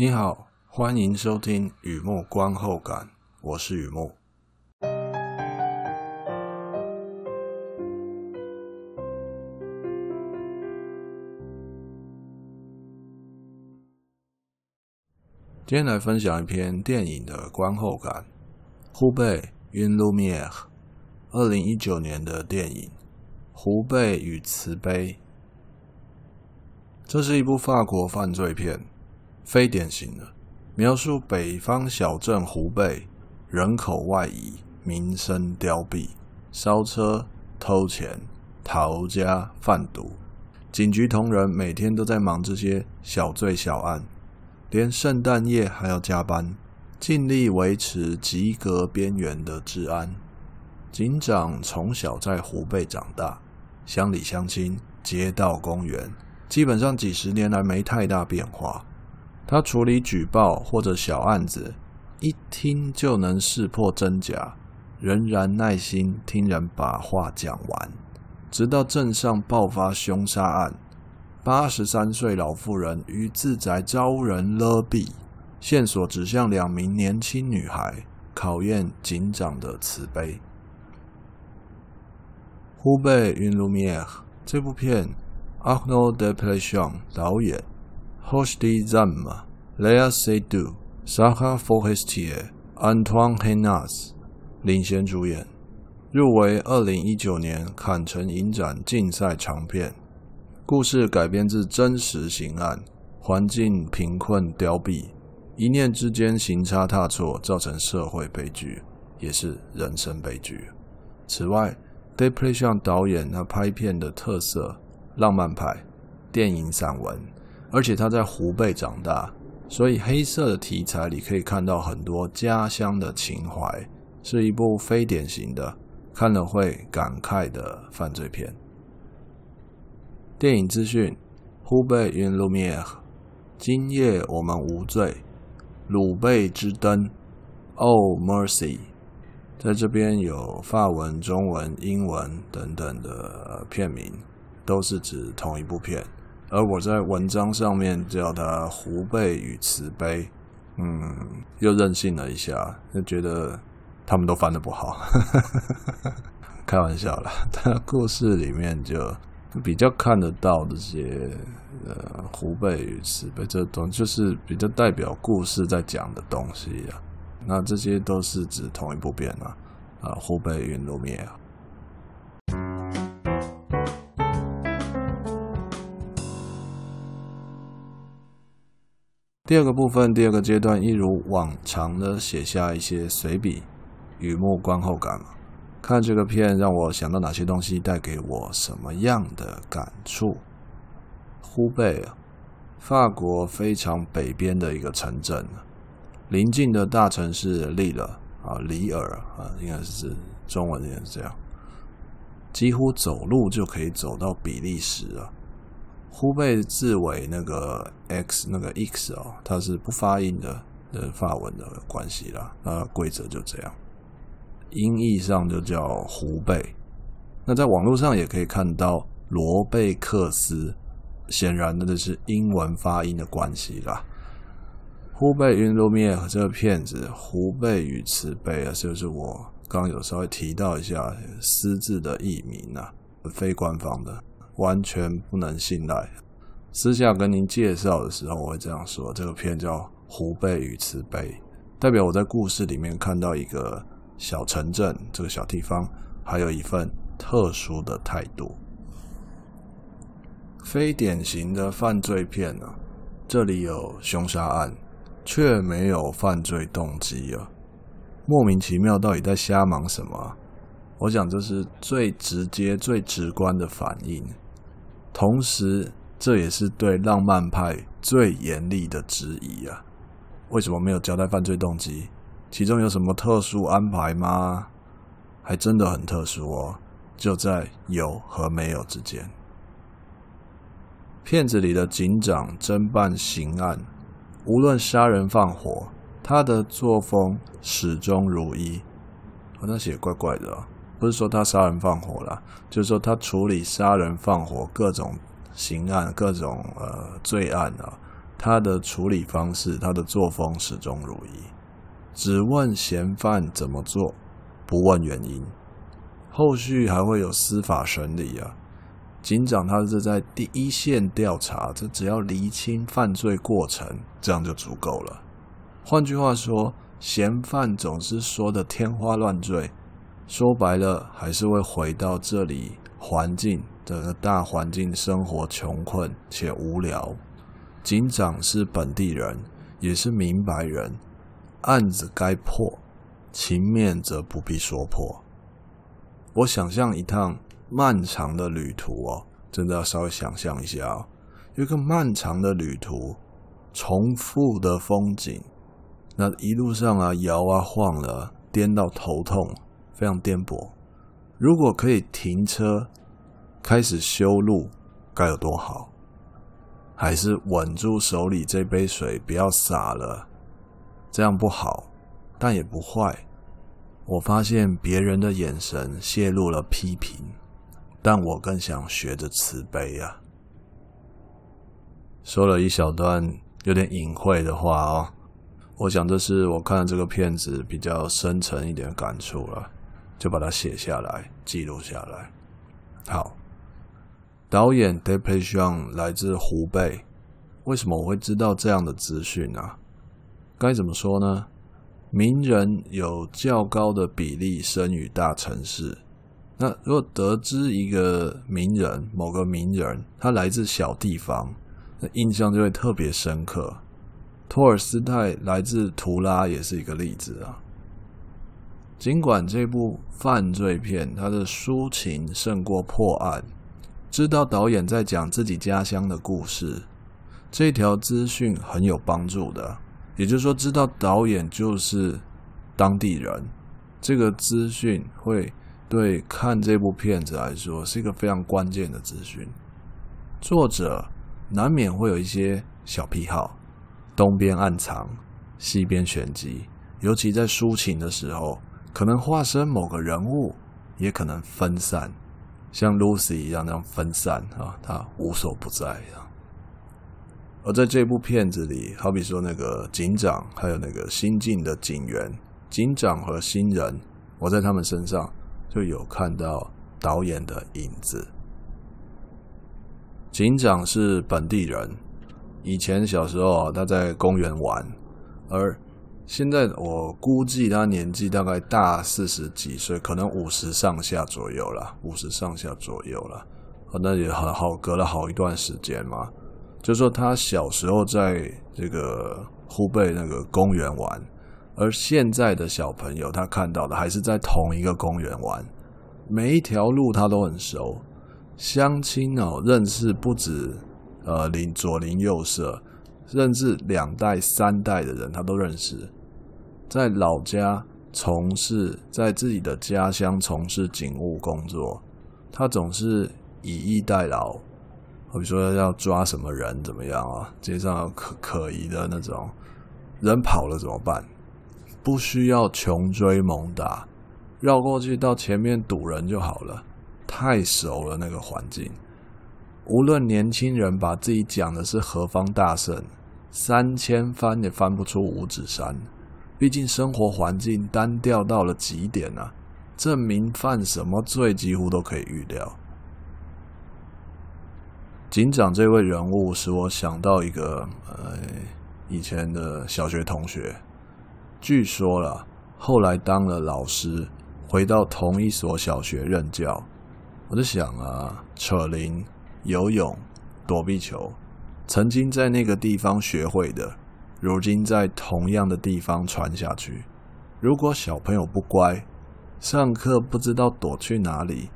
你好，欢迎收听雨木观后感，我是雨木。今天来分享一篇电影的观后感，《湖北 Une Lumière》，二零一九年的电影《湖北与慈悲》。这是一部法国犯罪片。非典型的描述北方小镇湖北人口外移、民生凋敝、烧车、偷钱、逃家、贩毒，警局同仁每天都在忙这些小罪小案，连圣诞夜还要加班，尽力维持及格边缘的治安。警长从小在湖北长大，乡里乡亲、街道公园，基本上几十年来没太大变化。他处理举报或者小案子，一听就能识破真假，仍然耐心听人把话讲完，直到镇上爆发凶杀案，八十三岁老妇人于自宅遭人勒毙，线索指向两名年轻女孩，考验警长的慈悲。湖北 Une Lumière 这部片，Arnaud Desplechin 导演。Rochdy Zam、Léa Seydoux、Sarah Forestier、Antoine Hénasse 领衔主演，入围二零一九年坎城影展竞赛长片。故事改编自真实刑案，环境贫困凋敝，一念之间行差踏错，造成社会悲剧，也是人生悲剧。此外，Desplechin 导演他拍片的特色，浪漫派电影散文。而且他在湖北长大，所以黑色的题材里可以看到很多家乡的情怀，是一部非典型的，看了会感慨的犯罪片。电影资讯：湖北 Une Lumière，今夜我们无罪，鲁贝之灯，Oh Mercy，在这边有法文、中文、英文等等的片名，都是指同一部片。而我在文章上面叫他“湖背与慈悲”，嗯，又任性了一下，就觉得他们都翻得不好，开玩笑啦。他故事里面就比较看得到这些呃“湖背与慈悲”这种，就是比较代表故事在讲的东西啊。那这些都是指同一部片啊，啊，“湖北云路灭啊。第二个部分，第二个阶段，一如往常的写下一些随笔，雨木观后感嘛。看这个片让我想到哪些东西，带给我什么样的感触？湖北，法国非常北边的一个城镇，邻近的大城市利尔啊，里尔啊，应该是中文也是这样，几乎走路就可以走到比利时啊。湖北字尾那个 x 那个 x 哦，它是不发音的，的发文的关系啦。那规则就这样，音译上就叫胡贝。那在网络上也可以看到罗贝克斯，显然的这是英文发音的关系啦。湖北 Une Lumière 这个片子，胡贝与慈悲啊，就是我刚有稍微提到一下私自的译名啊，非官方的。完全不能信赖。私下跟您介绍的时候，我会这样说：这个片叫《湖北与慈悲》，代表我在故事里面看到一个小城镇，这个小地方，还有一份特殊的态度。非典型的犯罪片呢，这里有凶杀案，却没有犯罪动机啊，莫名其妙，到底在瞎忙什么？我想这是最直接、最直观的反应。同时，这也是对浪漫派最严厉的质疑啊！为什么没有交代犯罪动机？其中有什么特殊安排吗？还真的很特殊哦，就在有和没有之间。片子里的警长侦办刑案，无论杀人放火，他的作风始终如一。我那写怪怪的哦。不是说他杀人放火了，就是说他处理杀人放火各种刑案、各种呃罪案啊，他的处理方式，他的作风始终如一，只问嫌犯怎么做，不问原因。后续还会有司法审理啊。警长他是在第一线调查，这只要厘清犯罪过程，这样就足够了。换句话说，嫌犯总是说的天花乱坠，说白了还是会回到这里环境的大环境生活穷困且无聊。警长是本地人，也是明白人，案子该破，情面则不必说破。我想象一趟。漫长的旅途哦，真的要稍微想象一下哦，有一个漫长的旅途，重复的风景，那一路上啊摇啊晃了，颠到头痛，非常颠簸。如果可以停车，开始修路，该有多好？还是稳住手里这杯水，不要洒了，这样不好，但也不坏。我发现别人的眼神泄露了批评。但我更想学着慈悲啊！说了一小段有点隐晦的话哦，我想这是我看了这个片子比较深沉一点的感触了，就把它写下来，记录下来。好，导演 d e p e c h a n 来自湖北，为什么我会知道这样的资讯呢？该怎么说呢？名人有较高的比例生于大城市。那如果得知一个名人，某个名人，他来自小地方，那印象就会特别深刻。托尔斯泰来自图拉也是一个例子啊。尽管这部犯罪片它的抒情胜过破案，知道导演在讲自己家乡的故事，这条资讯很有帮助的。也就是说，知道导演就是当地人，这个资讯会。对看这部片子来说，是一个非常关键的资讯。作者难免会有一些小癖好，东边暗藏，西边玄机。尤其在抒情的时候，可能化身某个人物，也可能分散，像 Lucy 一样那样分散啊，他无所不在啊。而在这部片子里，好比说那个警长，还有那个新进的警员，警长和新人，我在他们身上。就有看到导演的影子。警长是本地人，以前小时候，他在公园玩，而现在我估计他年纪大概大四十几岁，可能五十上下左右了，五十上下左右了。那也很好，隔了好一段时间嘛。就说他小时候在这个湖北那个公园玩。而现在的小朋友，他看到的还是在同一个公园玩，每一条路他都很熟，乡亲哦，认识不止呃邻左邻右舍，甚至两代三代的人他都认识。在老家从事，在自己的家乡从事警务工作，他总是以逸待劳，比如说要抓什么人怎么样啊，街上可可疑的那种人跑了怎么办？不需要穷追猛打，绕过去到前面堵人就好了。太熟了那个环境，无论年轻人把自己讲的是何方大圣，三千翻也翻不出五指山。毕竟生活环境单调到了极点啊，证明犯什么罪几乎都可以预料。警长这位人物使我想到一个呃以前的小学同学。据说了，后来当了老师，回到同一所小学任教。我就想啊，扯铃、游泳、躲避球，曾经在那个地方学会的，如今在同样的地方传下去。如果小朋友不乖，上课不知道躲去哪里，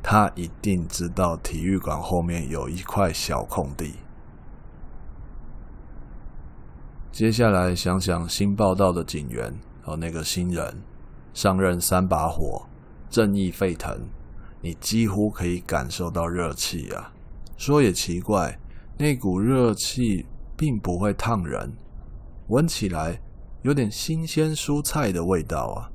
他一定知道体育馆后面有一块小空地。接下来想想新报道的警员和那个新人，上任三把火，正义沸腾，你几乎可以感受到热气啊。说也奇怪，那股热气并不会烫人，闻起来有点新鲜蔬菜的味道啊。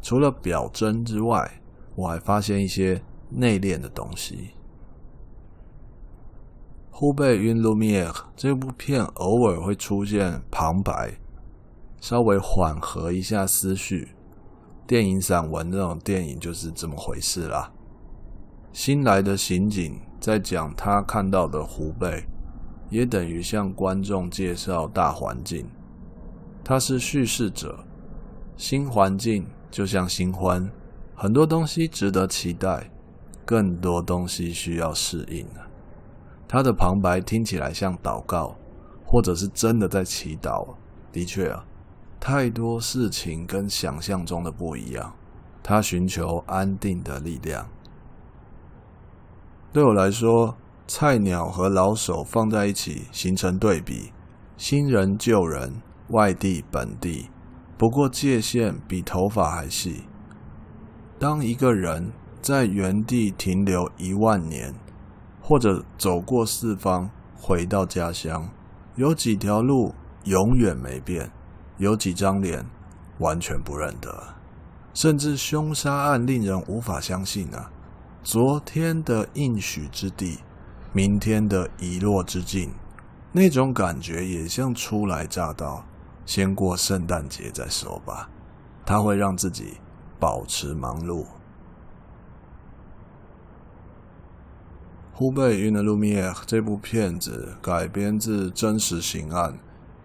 除了表征之外，我还发现一些内敛的东西。湖北云露米尔这部片偶尔会出现旁白，稍微缓和一下思绪。电影散文这种电影就是这么回事啦。新来的刑警在讲他看到的湖北，也等于向观众介绍大环境。他是叙事者，新环境就像新欢，很多东西值得期待，更多东西需要适应。他的旁白听起来像祷告，或者是真的在祈祷。的确啊，太多事情跟想象中的不一样。他寻求安定的力量。对我来说，菜鸟和老手放在一起形成对比，新人旧人。外地、本地，不过界限比头发还细。当一个人在原地停留一万年，或者走过四方回到家乡，有几条路永远没变，有几张脸完全不认得，甚至凶杀案令人无法相信啊！昨天的应许之地，明天的遗落之境，那种感觉也像初来乍到。先过圣诞节再说吧，他会让自己保持忙碌。湖北云的路米埃这部片子改编自真实刑案，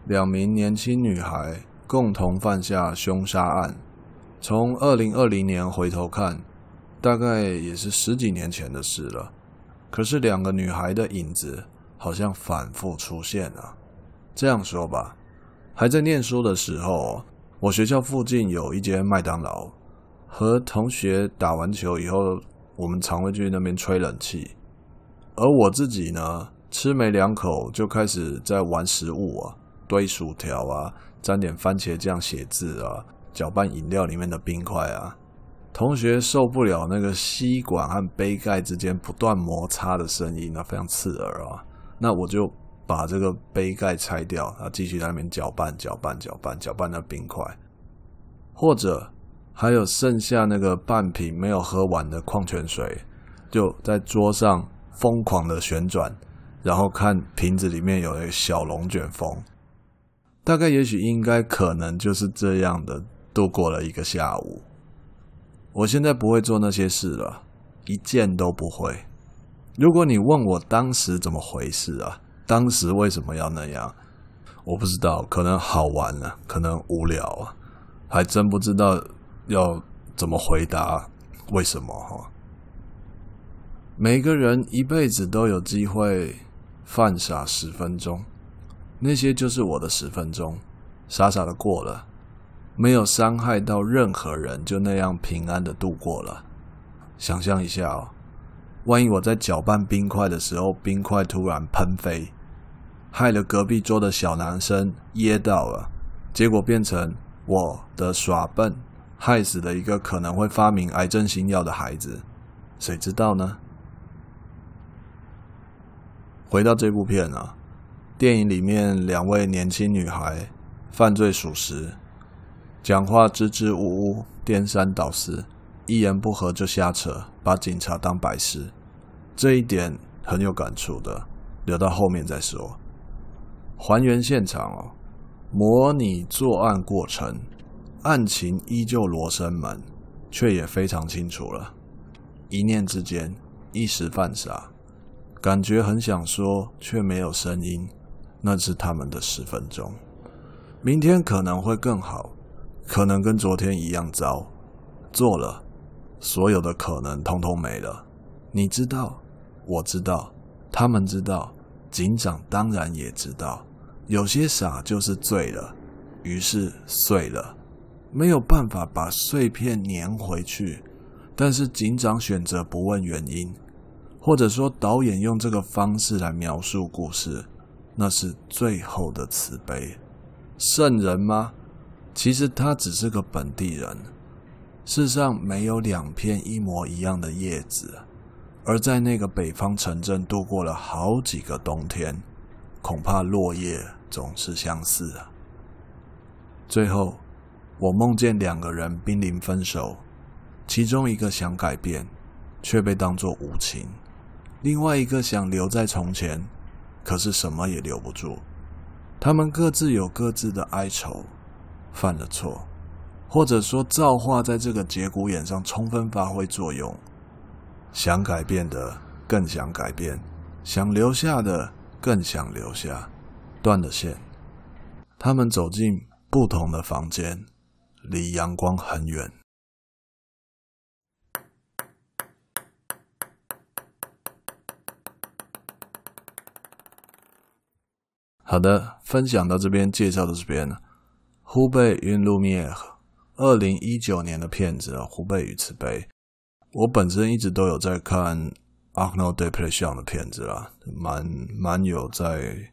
两名年轻女孩共同犯下凶杀案。从二零二零年回头看，大概也是十几年前的事了。可是两个女孩的影子好像反复出现了。这样说吧。还在念书的时候，我学校附近有一间麦当劳。和同学打完球以后，我们常会去那边吹冷气。而我自己呢，吃没两口就开始在玩食物啊，堆薯条啊，沾点番茄酱写字啊，搅拌饮料里面的冰块啊。同学受不了那个吸管和杯盖之间不断摩擦的声音，那非常刺耳啊。那我就。把这个杯盖拆掉，然后继续在那边搅拌、搅拌、搅拌、搅拌那冰块，或者还有剩下那个半瓶没有喝完的矿泉水，就在桌上疯狂的旋转，然后看瓶子里面有一个小龙卷风。大概、也许、应该、可能就是这样的度过了一个下午。我现在不会做那些事了，一件都不会。如果你问我当时怎么回事啊？当时为什么要那样？我不知道，可能好玩啊，可能无聊啊，还真不知道要怎么回答为什么哈。每个人一辈子都有机会犯傻十分钟，那些就是我的十分钟，傻傻的过了，没有伤害到任何人，就那样平安的度过了。想象一下哦。万一我在搅拌冰块的时候，冰块突然喷飞，害了隔壁桌的小男生噎到了，结果变成我的耍笨，害死了一个可能会发明癌症新药的孩子，谁知道呢？回到这部片啊，电影里面两位年轻女孩犯罪属实，讲话支支吾吾，颠三倒四。一言不合就瞎扯，把警察当白痴，这一点很有感触的，留到后面再说。还原现场哦，模拟作案过程，案情依旧罗生门，却也非常清楚了。一念之间，一时犯傻，感觉很想说，却没有声音。那是他们的十分钟。明天可能会更好，可能跟昨天一样糟。做了。所有的可能通通没了，你知道，我知道，他们知道，警长当然也知道。有些傻就是醉了，于是碎了，没有办法把碎片粘回去。但是警长选择不问原因，或者说导演用这个方式来描述故事，那是最后的慈悲。圣人吗？其实他只是个本地人。世上没有两片一模一样的叶子，而在那个北方城镇度过了好几个冬天，恐怕落叶总是相似啊。最后，我梦见两个人濒临分手，其中一个想改变，却被当作无情；另外一个想留在从前，可是什么也留不住。他们各自有各自的哀愁，犯了错，或者说造化在这个节骨眼上充分发挥作用。想改变的更想改变，想留下的更想留下，断了线。他们走进不同的房间，离阳光很远。好的，分享到这边，介绍到这边。湖北云露米尔，二零一九年的片子，湖北与慈悲。我本身一直都有在看 Arno d e p l e c i o n 的片子啦，蛮蛮有在。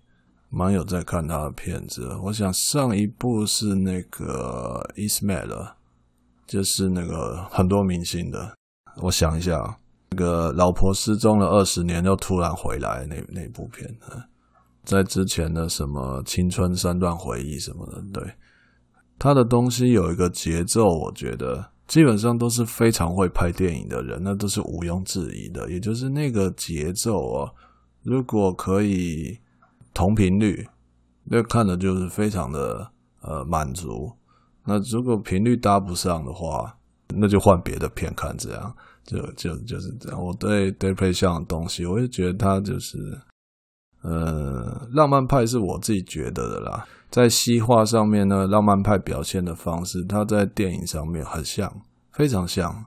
蛮有在看他的片子，我想上一部是那个《Ismail，》，就是那个很多明星的。我想一下，那个老婆失踪了二十年又突然回来那那部片，在之前的什么青春三段回忆什么的，对，他的东西有一个节奏，我觉得基本上都是非常会拍电影的人，那都是毋庸置疑的。也就是那个节奏哦，如果可以。同频率，那看的就是非常的呃满足。那如果频率搭不上的话，那就换别的片看。这样就就就是这样。我对 Desplechin 的东西，我就觉得他就是呃浪漫派是我自己觉得的啦。在西画上面呢，浪漫派表现的方式，他在电影上面很像，非常像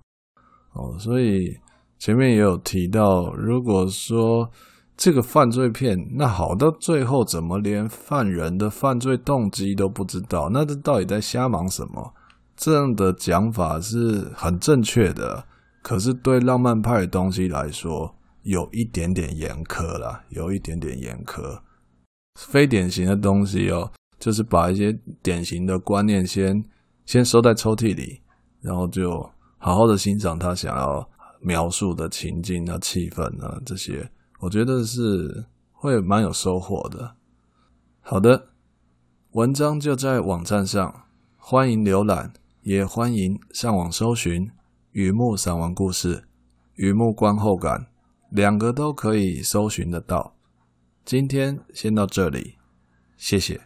哦。所以前面也有提到，如果说。这个犯罪片，那好到最后怎么连犯人的犯罪动机都不知道？那这到底在瞎忙什么？这样的讲法是很正确的，可是对浪漫派的东西来说，有一点点严苛啦，有一点点严苛。非典型的东西哦，就是把一些典型的观念先先收在抽屉里，然后就好好的欣赏他想要描述的情境啊、气氛啊这些。我觉得是会蛮有收获的。好的，文章就在网站上，欢迎浏览，也欢迎上网搜寻《雨幕散文故事》《雨幕观后感》，两个都可以搜寻得到。今天先到这里，谢谢。